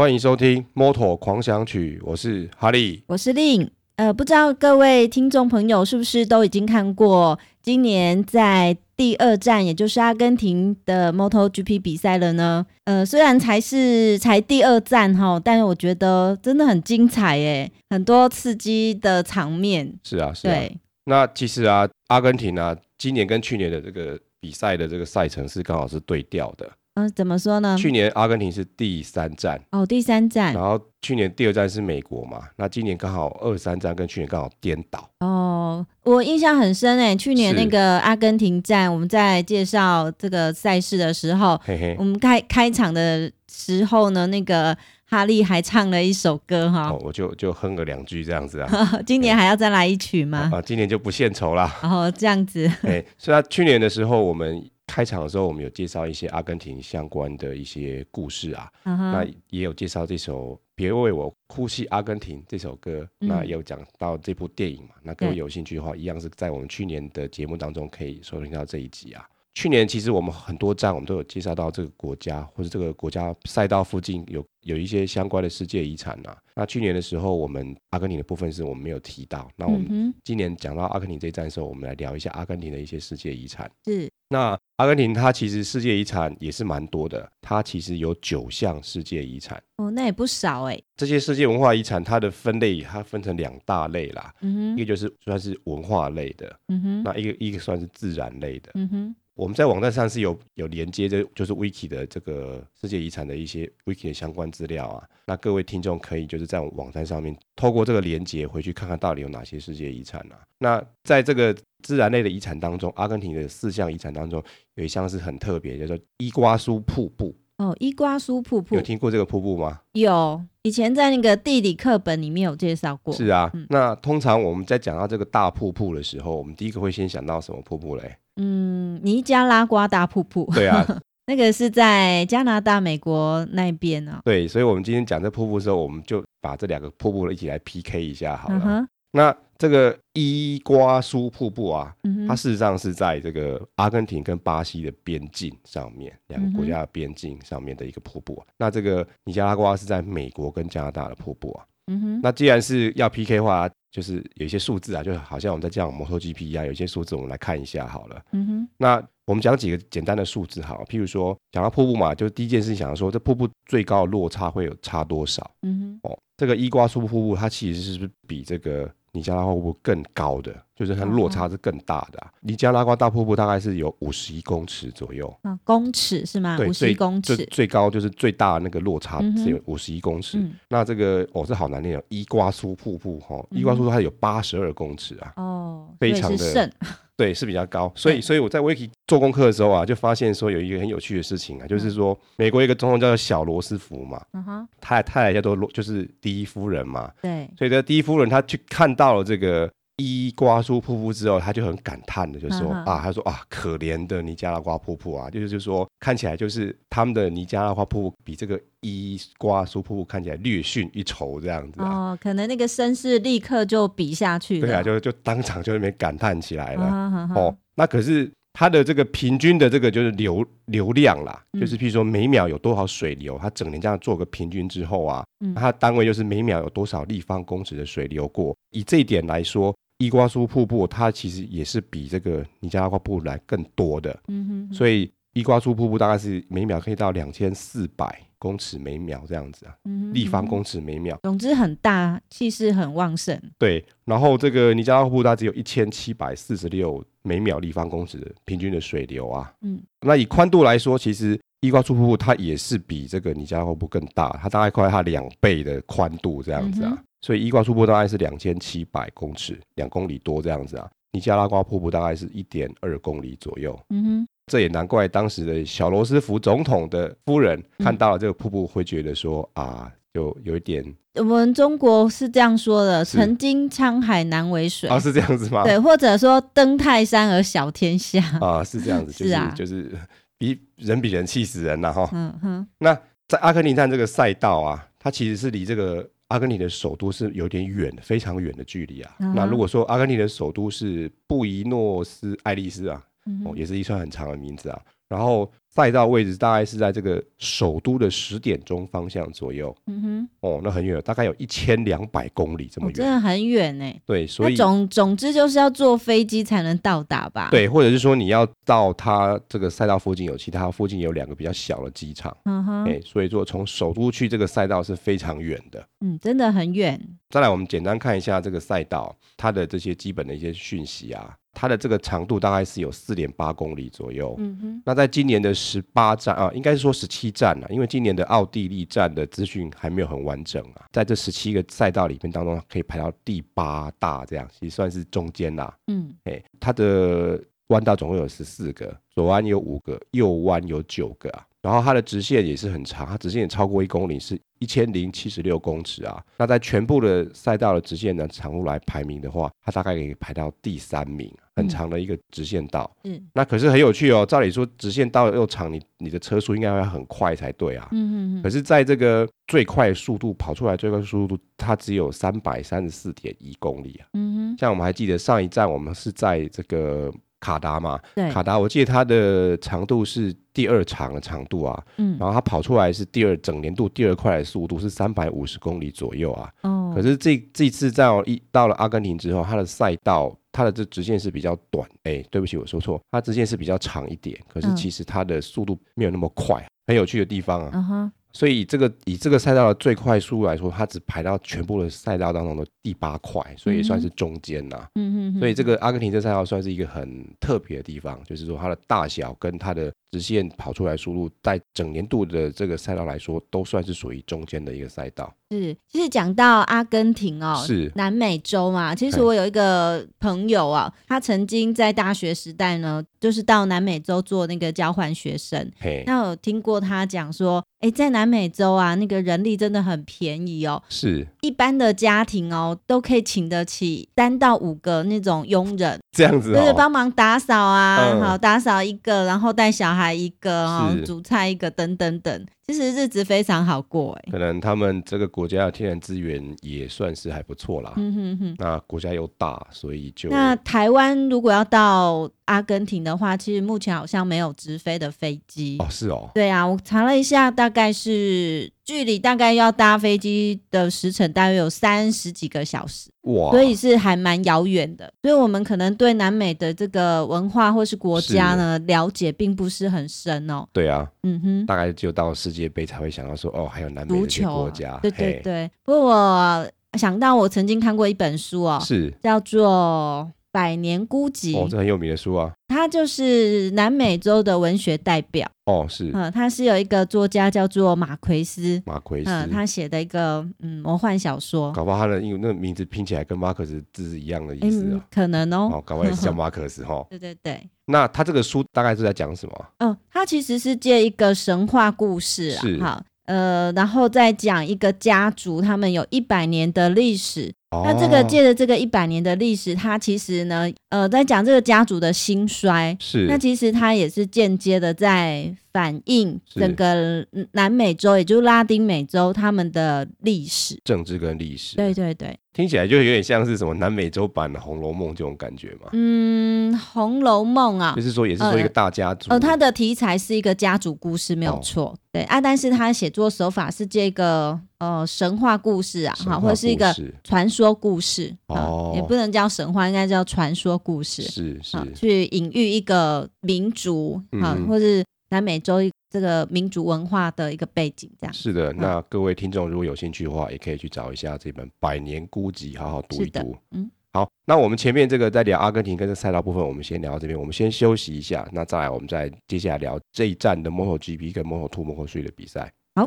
欢迎收听《摩托狂想曲》，我是哈利，我是令。呃，不知道各位听众朋友是不是都已经看过今年在第二站，也就是阿根廷的 MotoGP 比赛了呢？呃，虽然才是才第二站哈，但是我觉得真的很精彩耶，很多刺激的场面。是啊，是啊。对，那其实啊，阿根廷啊，今年跟去年的这个比赛的这个赛程是刚好是对调的。嗯，怎么说呢？去年阿根廷是第三站哦，第三站。然后去年第二站是美国嘛，那今年刚好二三站跟去年刚好颠倒。哦，我印象很深诶，去年那个阿根廷站，我们在介绍这个赛事的时候，嘿嘿，我们开开场的时候呢，那个哈利还唱了一首歌哈，哦，我就就哼了两句这样子啊。今年还要再来一曲吗？啊，今年就不献丑啦。哦，这样子。哎，所以啊，去年的时候我们。开场的时候，我们有介绍一些阿根廷相关的一些故事啊，uh huh. 那也有介绍这首《别为我哭泣阿根廷》这首歌，嗯、那也有讲到这部电影嘛。那各位有兴趣的话，一样是在我们去年的节目当中可以收听到这一集啊。去年其实我们很多站我们都有介绍到这个国家，或者这个国家赛道附近有有一些相关的世界遗产呐。那去年的时候，我们阿根廷的部分是我们没有提到。那我们今年讲到阿根廷这一站的时候，我们来聊一下阿根廷的一些世界遗产。是。那阿根廷它其实世界遗产也是蛮多的，它其实有九项世界遗产。哦，那也不少哎。这些世界文化遗产它的分类，它分成两大类啦。嗯哼。一个就是算是文化类的。嗯哼。那一个一个算是自然类的。嗯哼。我们在网站上是有有连接的，就是 Wiki 的这个世界遗产的一些 Wiki 的相关资料啊。那各位听众可以就是在网站上面透过这个连接回去看看到底有哪些世界遗产啊。那在这个自然类的遗产当中，阿根廷的四项遗产当中有一项是很特别，叫做伊瓜苏瀑布。哦，伊瓜苏瀑布，有听过这个瀑布吗？有，以前在那个地理课本里面有介绍过。是啊，嗯、那通常我们在讲到这个大瀑布的时候，我们第一个会先想到什么瀑布嘞？嗯，尼加拉瓜大瀑布。对啊，那个是在加拿大、美国那边啊。对，所以我们今天讲这瀑布的时候，我们就把这两个瀑布一起来 PK 一下好了。嗯、那这个伊瓜苏瀑布啊，嗯、它事实上是在这个阿根廷跟巴西的边境上面，两个国家的边境上面的一个瀑布啊。嗯、那这个尼加拉瓜是在美国跟加拿大的瀑布啊。嗯哼，那既然是要 PK 的话，就是有一些数字啊，就好像我们在讲摩托 GP 一样，有一些数字我们来看一下好了。嗯哼，那我们讲几个简单的数字好，譬如说讲到瀑布嘛，就第一件事情想要说，这瀑布最高的落差会有差多少？嗯哼，哦，这个伊瓜苏瀑布它其实是不是比这个？尼加拉瓜瀑布更高的，就是它落差是更大的，啊。尼加拉瓜大瀑布大概是有五十一公尺左右。啊，公尺是吗？对，五十一公尺。最高就是最大的那个落差只有五十一公尺。嗯、那这个哦，这好难念哦，伊瓜苏瀑布哈，哦嗯、伊瓜苏它有八十二公尺啊。哦，非常的。对，是比较高，所以，所以我在 Wiki 做功课的时候啊，就发现说有一个很有趣的事情啊，就是说美国一个总统叫做小罗斯福嘛，嗯哼，他太太叫做罗，就是第一夫人嘛，对，所以这第一夫人她去看到了这个。伊瓜苏瀑布之后，他就很感叹的，就说啊，啊，他说啊，可怜的尼加拉瓜瀑布啊，就是就是说，看起来就是他们的尼加拉瓜瀑布比这个伊瓜苏瀑布看起来略逊一筹这样子，啊、哦，可能那个声势立刻就比下去了，对啊，就就当场就那边感叹起来了，啊、哦，那可是它的这个平均的这个就是流流量啦，嗯、就是譬如说每秒有多少水流，它整年这样做个平均之后啊，嗯、它的单位就是每秒有多少立方公尺的水流过，以这一点来说。伊瓜苏瀑布，它其实也是比这个尼加拉瓜瀑布来更多的，嗯哼哼，所以伊瓜苏瀑布大概是每秒可以到两千四百公尺每秒这样子啊，立方公尺每秒，总之很大，气势很旺盛。对，然后这个尼加拉瓜瀑布它只有一千七百四十六每秒立方公尺的平均的水流啊，嗯，那以宽度来说，其实伊瓜苏瀑布它也是比这个尼加拉瓜瀑布更大，它大概快它两倍的宽度这样子啊。嗯所以伊瓜苏瀑布大概是两千七百公尺，两公里多这样子啊。尼加拉瓜瀑布大概是一点二公里左右。嗯哼，这也难怪当时的小罗斯福总统的夫人看到了这个瀑布，会觉得说、嗯、啊，就有一点。我们中国是这样说的：曾经沧海难为水。啊，是这样子吗？对，或者说登泰山而小天下。啊，是这样子，就是、啊、就是比人比人气死人了哈。嗯哼。那在阿根廷站这个赛道啊，它其实是离这个。阿根廷的首都是有点远，非常远的距离啊。Uh. 那如果说阿根廷的首都是布宜诺斯艾利斯啊，uh. 哦，也是一串很长的名字啊。然后赛道位置大概是在这个首都的十点钟方向左右。嗯哼，哦，那很远，大概有一千两百公里这么远，哦，真的很远呢。对，所以总总之就是要坐飞机才能到达吧？对，或者是说你要到它这个赛道附近有其他附近有两个比较小的机场。嗯哼，哎，所以说从首都去这个赛道是非常远的。嗯，真的很远。再来，我们简单看一下这个赛道，它的这些基本的一些讯息啊。它的这个长度大概是有四点八公里左右。嗯哼。那在今年的十八站啊，应该是说十七站了，因为今年的奥地利站的资讯还没有很完整啊。在这十七个赛道里面当中，可以排到第八大，这样其实算是中间啦。嗯。哎，它的弯道总共有十四个，左弯有五个，右弯有九个啊。然后它的直线也是很长，它直线也超过一公里，是一千零七十六公尺啊。那在全部的赛道的直线的长度来排名的话，它大概可以排到第三名，很长的一个直线道。嗯，那可是很有趣哦。照理说，直线道又长，你你的车速应该要很快才对啊。嗯嗯嗯。可是在这个最快速度跑出来，最快速度它只有三百三十四点一公里啊。嗯哼。像我们还记得上一站我们是在这个。卡达嘛，对，卡达，我记得它的长度是第二长的长度啊，嗯，然后它跑出来是第二整年度第二快的速度是三百五十公里左右啊，哦，可是这这次在一到了阿根廷之后，它的赛道它的这直线是比较短，哎、欸，对不起，我说错，它直线是比较长一点，可是其实它的速度没有那么快，很有趣的地方啊。所以以这个以这个赛道的最快速度来说，它只排到全部的赛道当中的第八块，所以也算是中间呐。嗯嗯。所以这个阿根廷这赛道算是一个很特别的地方，就是说它的大小跟它的直线跑出来速度，在整年度的这个赛道来说，都算是属于中间的一个赛道。是，其实讲到阿根廷哦，是南美洲嘛。其实我有一个朋友啊，他曾经在大学时代呢，就是到南美洲做那个交换学生。嘿，那我听过他讲说，哎，在南美洲啊，那个人力真的很便宜哦。是，一般的家庭哦，都可以请得起三到五个那种佣人，这样子，就是帮忙打扫啊，嗯、好打扫一个，然后带小孩一个，哦，煮菜一个，等等等。其实日子非常好过哎，可能他们这个国家的天然资源也算是还不错啦。嗯哼哼，那国家又大，所以就那台湾如果要到阿根廷的话，其实目前好像没有直飞的飞机哦。是哦，对啊，我查了一下，大概是。距离大概要搭飞机的时程大约有三十几个小时，哇，所以是还蛮遥远的。所以我们可能对南美的这个文化或是国家呢了解并不是很深哦。对啊，嗯哼，大概就到世界杯才会想到说哦，还有南美的国家。对对对。不过我想到我曾经看过一本书哦，是叫做《百年孤寂》哦，这很有名的书啊。他就是南美洲的文学代表哦，是，嗯，他是有一个作家叫做马奎斯，马奎斯，嗯，他写的一个嗯魔幻小说，搞不好他的因为那个名字拼起来跟马克思字是一样的意思啊，嗯、可能哦，哦，搞不好也是叫 马克思哈，哦、对对对，那他这个书大概是在讲什么？嗯，他其实是借一个神话故事啊，是好，呃，然后再讲一个家族，他们有一百年的历史。那这个借着这个一百年的历史，它其实呢，呃，在讲这个家族的兴衰。是。那其实它也是间接的在反映整个南美洲，也就是拉丁美洲他们的历史、政治跟历史。对对对。听起来就有点像是什么南美洲版的《红楼梦》这种感觉嘛？嗯，《红楼梦》啊，就是说也是说一个大家族。呃，它的题材是一个家族故事，没有错。哦、对啊，但是它写作手法是这个。呃，神话故事啊，哈，或者是一个传说故事，哦，也不能叫神话，应该叫传说故事，是是，去隐喻一个民族，哈、嗯，或是南美洲这个民族文化的一个背景，这样。是的，那各位听众如果有兴趣的话，也可以去找一下这本《百年孤寂》，好好读一读。嗯，好，那我们前面这个在聊阿根廷跟这赛道部分，我们先聊到这边，我们先休息一下，那再来我们再接下来聊这一站的 MotoGP 跟 Moto2、Moto3 的比赛。好。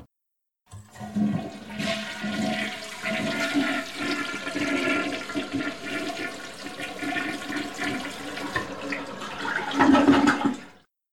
嗯